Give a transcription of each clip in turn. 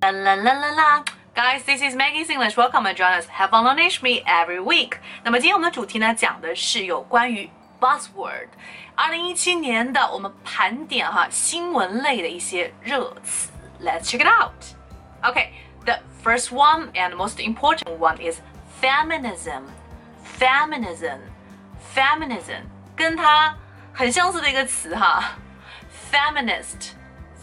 La la la la la. Guys, this is Maggie's English. Welcome and join us. Have fun learning me every week. 那么今天我们的主题呢，讲的是有关于 buzzword。二零一七年的我们盘点哈新闻类的一些热词。Let's check it out. Okay, the first one and most important one is feminism. Feminism, feminism，跟它很相似的一个词哈，feminist,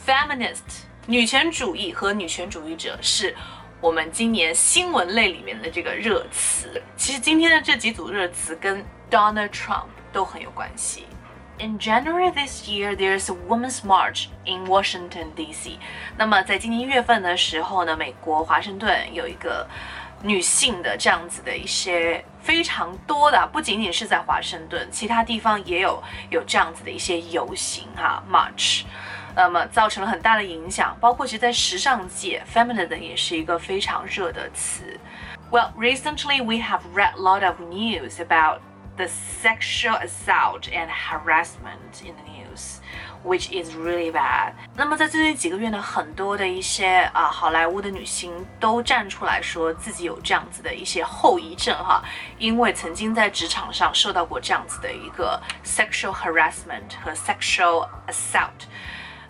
feminist， 女权主义和女权主义者是。我们今年新闻类里面的这个热词，其实今天的这几组热词跟 Donald Trump 都很有关系。In January this year, there's a Women's March in Washington D.C. 那么在今年一月份的时候呢，美国华盛顿有一个女性的这样子的一些非常多的，不仅仅是在华盛顿，其他地方也有有这样子的一些游行哈，March。那么造成了很大的影响，包括其实在时尚界，feminism 也是一个非常热的词。Well, recently we have read a lot of news about the sexual assault and harassment in the news, which is really bad. 那么在最近几个月呢，很多的一些啊好莱坞的女星都站出来说自己有这样子的一些后遗症哈，因为曾经在职场上受到过这样子的一个 sexual harassment 和 sexual assault。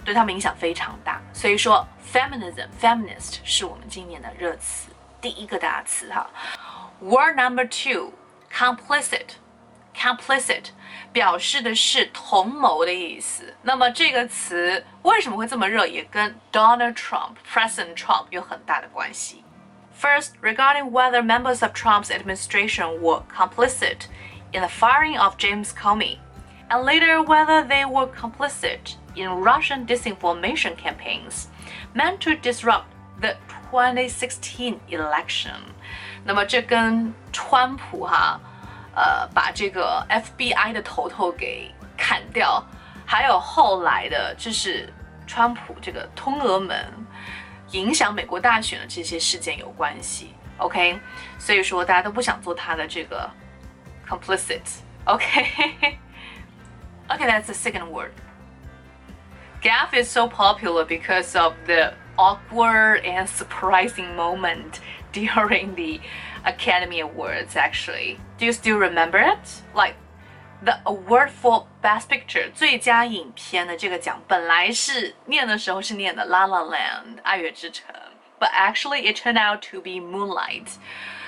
对他们影响非常大，所以说 feminism feminist 是我们今年的热词第一个大词哈。Word number two complicit complicit 表示的是同谋的意思。那么这个词为什么会这么热，也跟 Donald Trump President Trump 有很大的关系。First, regarding whether members of Trump's administration were complicit in the firing of James Comey, and later whether they were complicit in Russian disinformation campaigns meant to disrupt the 2016 election。那么这跟川普哈，呃，把这个 FBI 的头头给砍掉，还有后来的，就是川普这个通俄门影响美国大选的这些事件有关系。OK，所以说大家都不想做他的这个 complicit。OK，OK，that's、okay? the second word。 Gaffe is so popular because of the awkward and surprising moment during the Academy Awards actually. Do you still remember it? Like the award for best picture 最佳影片的这个奖，本来是念的时候是念的 La La Land 爱乐之城，but actually it turned out to be Moonlight.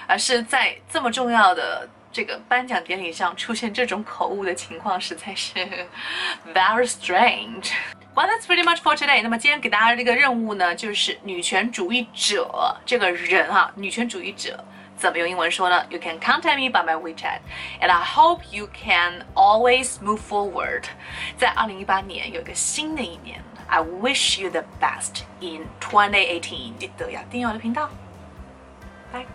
而是在这么重要的这个颁奖典礼上出现这种口误的情况，实在是 very strange。Well, that's pretty much for today. 那么今天给大家这个任务呢，就是女权主义者这个人哈，女权主义者怎么用英文说呢？You can contact me by my WeChat, and I hope you can always move forward. 在二零一八年有一个新的一年，I wish you the best in 2018. 记得要订阅我的频道。拜。